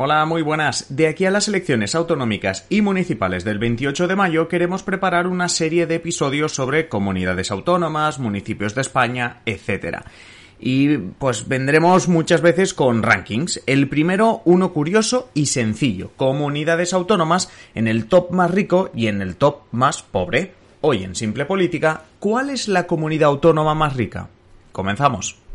Hola, muy buenas. De aquí a las elecciones autonómicas y municipales del 28 de mayo queremos preparar una serie de episodios sobre comunidades autónomas, municipios de España, etc. Y pues vendremos muchas veces con rankings. El primero, uno curioso y sencillo. Comunidades autónomas en el top más rico y en el top más pobre. Hoy en Simple Política, ¿cuál es la comunidad autónoma más rica? Comenzamos.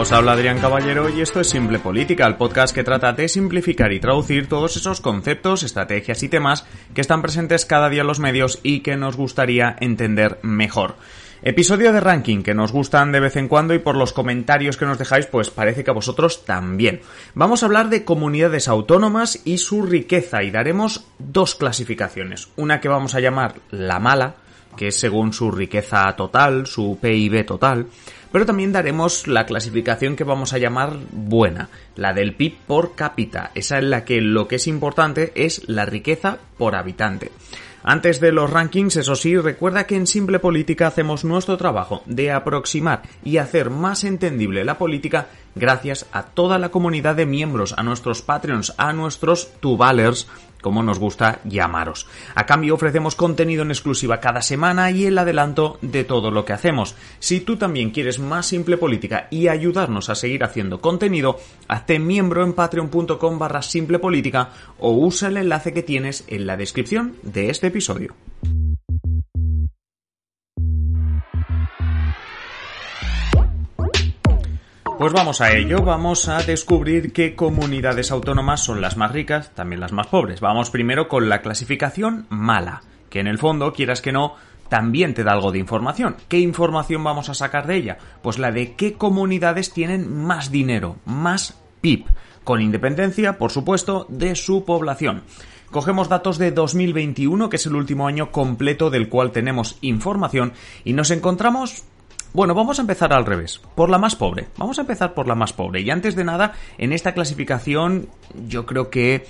Os habla Adrián Caballero y esto es Simple Política, el podcast que trata de simplificar y traducir todos esos conceptos, estrategias y temas que están presentes cada día en los medios y que nos gustaría entender mejor. Episodio de ranking que nos gustan de vez en cuando y por los comentarios que nos dejáis pues parece que a vosotros también. Vamos a hablar de comunidades autónomas y su riqueza y daremos dos clasificaciones. Una que vamos a llamar la mala, que es según su riqueza total, su PIB total, pero también daremos la clasificación que vamos a llamar buena, la del PIB por cápita, esa en la que lo que es importante es la riqueza por habitante. Antes de los rankings, eso sí, recuerda que en Simple Política hacemos nuestro trabajo de aproximar y hacer más entendible la política gracias a toda la comunidad de miembros, a nuestros Patreons, a nuestros Tubalers, como nos gusta llamaros. A cambio ofrecemos contenido en exclusiva cada semana y el adelanto de todo lo que hacemos. Si tú también quieres más simple política y ayudarnos a seguir haciendo contenido, hazte miembro en patreon.com barra simple política o usa el enlace que tienes en la descripción de este episodio. Pues vamos a ello, vamos a descubrir qué comunidades autónomas son las más ricas, también las más pobres. Vamos primero con la clasificación mala, que en el fondo, quieras que no, también te da algo de información. ¿Qué información vamos a sacar de ella? Pues la de qué comunidades tienen más dinero, más PIB, con independencia, por supuesto, de su población. Cogemos datos de 2021, que es el último año completo del cual tenemos información, y nos encontramos bueno, vamos a empezar al revés, por la más pobre. Vamos a empezar por la más pobre. Y antes de nada, en esta clasificación yo creo que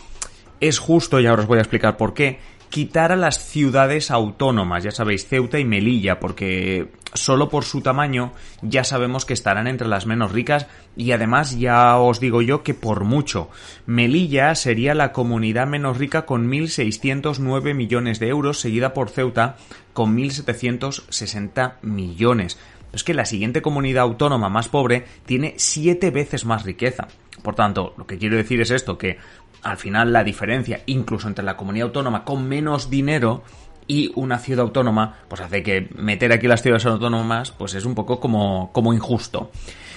es justo, y ahora os voy a explicar por qué, quitar a las ciudades autónomas, ya sabéis, Ceuta y Melilla, porque solo por su tamaño ya sabemos que estarán entre las menos ricas y además ya os digo yo que por mucho. Melilla sería la comunidad menos rica con 1.609 millones de euros, seguida por Ceuta con 1.760 millones es que la siguiente comunidad autónoma más pobre tiene siete veces más riqueza. Por tanto, lo que quiero decir es esto, que al final la diferencia, incluso entre la comunidad autónoma con menos dinero y una ciudad autónoma, pues hace que meter aquí las ciudades autónomas, pues es un poco como, como injusto.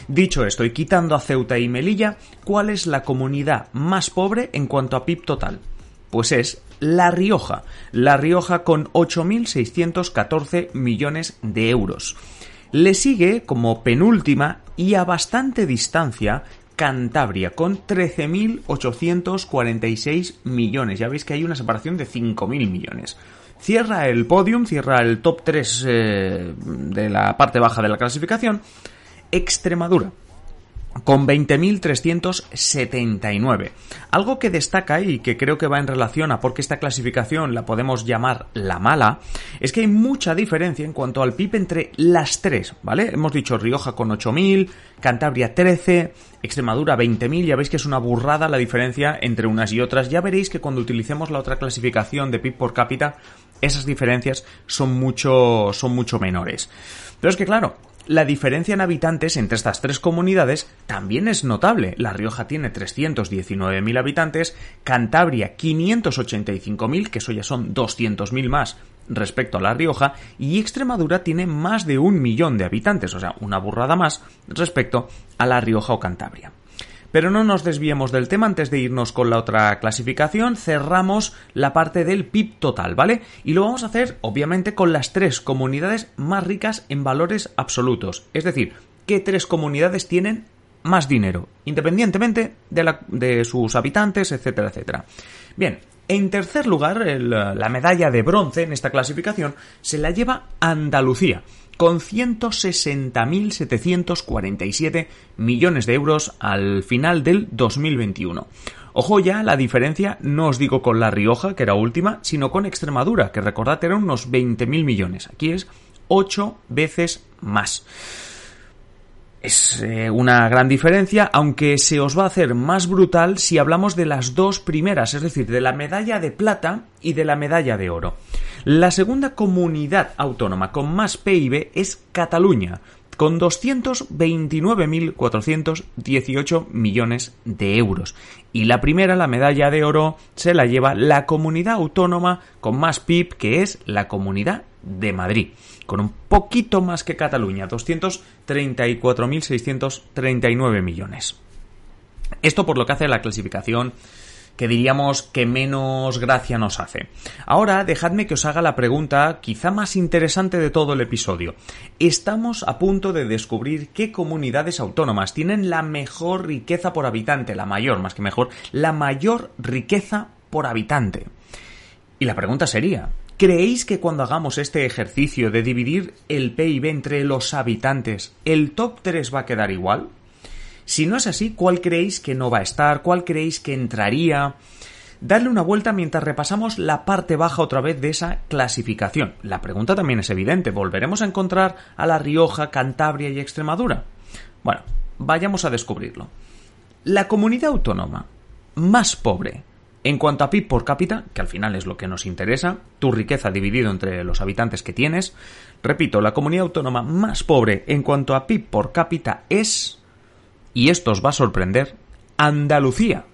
Dicho esto, y quitando a Ceuta y Melilla, ¿cuál es la comunidad más pobre en cuanto a PIB total? Pues es La Rioja. La Rioja con 8.614 millones de euros. Le sigue como penúltima y a bastante distancia Cantabria con 13.846 millones. Ya veis que hay una separación de 5.000 millones. Cierra el podium, cierra el top 3 eh, de la parte baja de la clasificación. Extremadura con 20.379. Algo que destaca y que creo que va en relación a por qué esta clasificación la podemos llamar la mala, es que hay mucha diferencia en cuanto al PIB entre las tres, ¿vale? Hemos dicho Rioja con 8.000, Cantabria 13, Extremadura 20.000, ya veis que es una burrada la diferencia entre unas y otras. Ya veréis que cuando utilicemos la otra clasificación de PIB por cápita, esas diferencias son mucho, son mucho menores. Pero es que claro, la diferencia en habitantes entre estas tres comunidades también es notable. La Rioja tiene 319.000 habitantes, Cantabria 585.000, que eso ya son 200.000 más respecto a La Rioja, y Extremadura tiene más de un millón de habitantes, o sea, una burrada más respecto a La Rioja o Cantabria. Pero no nos desviemos del tema antes de irnos con la otra clasificación, cerramos la parte del PIB total, ¿vale? Y lo vamos a hacer obviamente con las tres comunidades más ricas en valores absolutos, es decir, qué tres comunidades tienen más dinero, independientemente de, de sus habitantes, etcétera, etcétera. Bien, en tercer lugar, la medalla de bronce en esta clasificación se la lleva Andalucía, con 160.747 millones de euros al final del 2021. Ojo ya, la diferencia no os digo con La Rioja, que era última, sino con Extremadura, que recordad eran unos 20.000 millones. Aquí es 8 veces más. Es eh, una gran diferencia, aunque se os va a hacer más brutal si hablamos de las dos primeras, es decir, de la medalla de plata y de la medalla de oro. La segunda comunidad autónoma con más PIB es Cataluña, con 229.418 millones de euros. Y la primera, la medalla de oro, se la lleva la comunidad autónoma con más PIB, que es la Comunidad de Madrid con un poquito más que Cataluña, 234.639 millones. Esto por lo que hace la clasificación que diríamos que menos gracia nos hace. Ahora dejadme que os haga la pregunta quizá más interesante de todo el episodio. Estamos a punto de descubrir qué comunidades autónomas tienen la mejor riqueza por habitante, la mayor, más que mejor, la mayor riqueza por habitante. Y la pregunta sería, ¿Creéis que cuando hagamos este ejercicio de dividir el PIB entre los habitantes, el top 3 va a quedar igual? Si no es así, ¿cuál creéis que no va a estar? ¿Cuál creéis que entraría? Dadle una vuelta mientras repasamos la parte baja otra vez de esa clasificación. La pregunta también es evidente. ¿Volveremos a encontrar a La Rioja, Cantabria y Extremadura? Bueno, vayamos a descubrirlo. La comunidad autónoma más pobre en cuanto a PIB por cápita, que al final es lo que nos interesa, tu riqueza dividido entre los habitantes que tienes, repito, la comunidad autónoma más pobre en cuanto a PIB por cápita es, y esto os va a sorprender, Andalucía.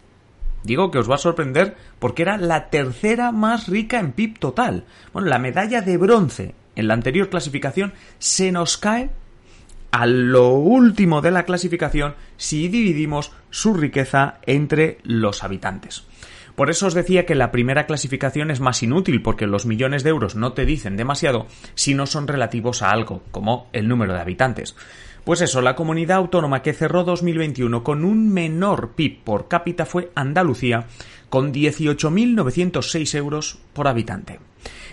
Digo que os va a sorprender porque era la tercera más rica en PIB total. Bueno, la medalla de bronce en la anterior clasificación se nos cae a lo último de la clasificación si dividimos su riqueza entre los habitantes. Por eso os decía que la primera clasificación es más inútil, porque los millones de euros no te dicen demasiado si no son relativos a algo, como el número de habitantes. Pues eso, la comunidad autónoma que cerró 2021 con un menor PIB por cápita fue Andalucía, con 18.906 euros por habitante.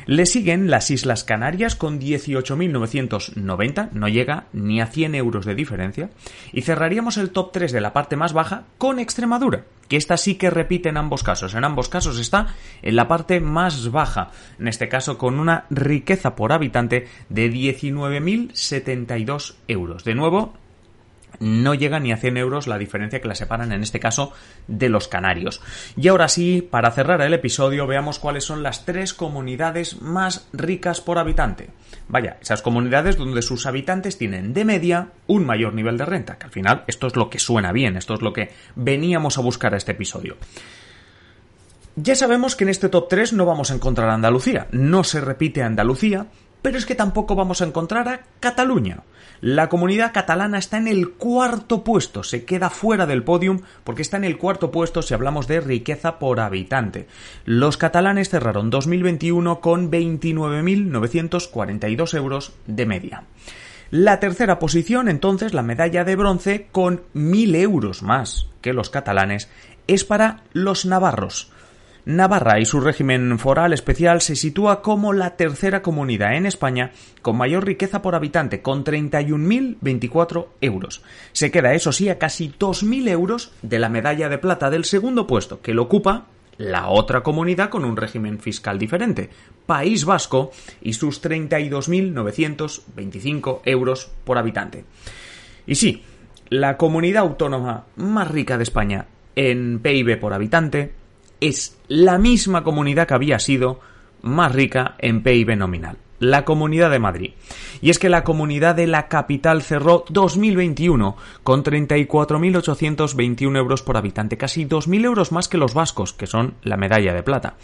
Le siguen las Islas Canarias con 18.990, no llega ni a 100 euros de diferencia, y cerraríamos el top 3 de la parte más baja con Extremadura, que esta sí que repite en ambos casos. En ambos casos está en la parte más baja, en este caso con una riqueza por habitante de 19.072 euros. De nuevo, no llega ni a 100 euros la diferencia que la separan en este caso de los canarios. Y ahora sí, para cerrar el episodio, veamos cuáles son las tres comunidades más ricas por habitante. Vaya, esas comunidades donde sus habitantes tienen de media un mayor nivel de renta, que al final esto es lo que suena bien, esto es lo que veníamos a buscar a este episodio. Ya sabemos que en este top 3 no vamos a encontrar a Andalucía, no se repite Andalucía, pero es que tampoco vamos a encontrar a Cataluña. La comunidad catalana está en el cuarto puesto, se queda fuera del podium porque está en el cuarto puesto si hablamos de riqueza por habitante. Los catalanes cerraron 2021 con 29.942 euros de media. La tercera posición, entonces, la medalla de bronce, con 1.000 euros más que los catalanes, es para los navarros. Navarra y su régimen foral especial se sitúa como la tercera comunidad en España con mayor riqueza por habitante, con 31.024 euros. Se queda, eso sí, a casi 2.000 euros de la medalla de plata del segundo puesto, que lo ocupa la otra comunidad con un régimen fiscal diferente, País Vasco, y sus 32.925 euros por habitante. Y sí, la comunidad autónoma más rica de España en PIB por habitante es la misma comunidad que había sido más rica en PIB nominal, la Comunidad de Madrid. Y es que la comunidad de la capital cerró 2021 con 34.821 euros por habitante, casi 2.000 euros más que los vascos, que son la medalla de plata.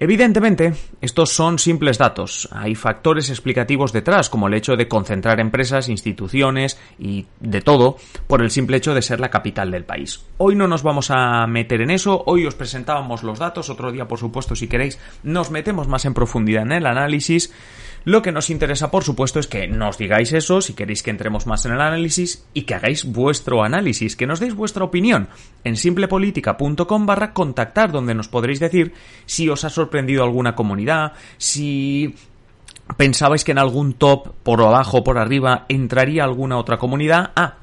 Evidentemente, estos son simples datos. Hay factores explicativos detrás, como el hecho de concentrar empresas, instituciones y de todo por el simple hecho de ser la capital del país. Hoy no nos vamos a meter en eso, hoy os presentábamos los datos, otro día por supuesto si queréis nos metemos más en profundidad en el análisis. Lo que nos interesa, por supuesto, es que nos digáis eso, si queréis que entremos más en el análisis y que hagáis vuestro análisis, que nos deis vuestra opinión en simplepolitica.com barra contactar, donde nos podréis decir si os ha sorprendido alguna comunidad, si pensabais que en algún top, por abajo por arriba, entraría alguna otra comunidad. Ah,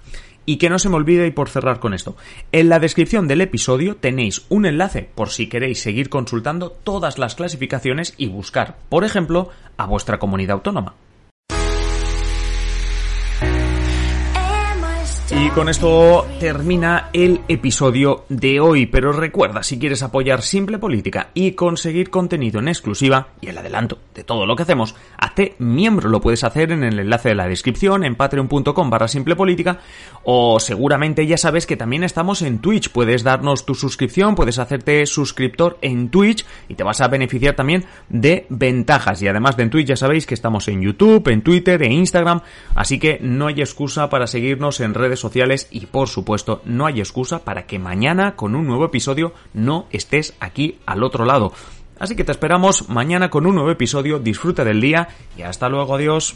y que no se me olvide y por cerrar con esto, en la descripción del episodio tenéis un enlace por si queréis seguir consultando todas las clasificaciones y buscar, por ejemplo, a vuestra comunidad autónoma. Y con esto termina el episodio de hoy, pero recuerda, si quieres apoyar Simple Política y conseguir contenido en exclusiva y el adelanto de todo lo que hacemos, hazte miembro, lo puedes hacer en el enlace de la descripción en patreon.com barra Simple o seguramente ya sabes que también estamos en Twitch, puedes darnos tu suscripción, puedes hacerte suscriptor en Twitch y te vas a beneficiar también de ventajas. Y además de en Twitch ya sabéis que estamos en YouTube, en Twitter, en Instagram, así que no hay excusa para seguirnos en sociales y por supuesto no hay excusa para que mañana con un nuevo episodio no estés aquí al otro lado. Así que te esperamos mañana con un nuevo episodio, disfruta del día y hasta luego, adiós.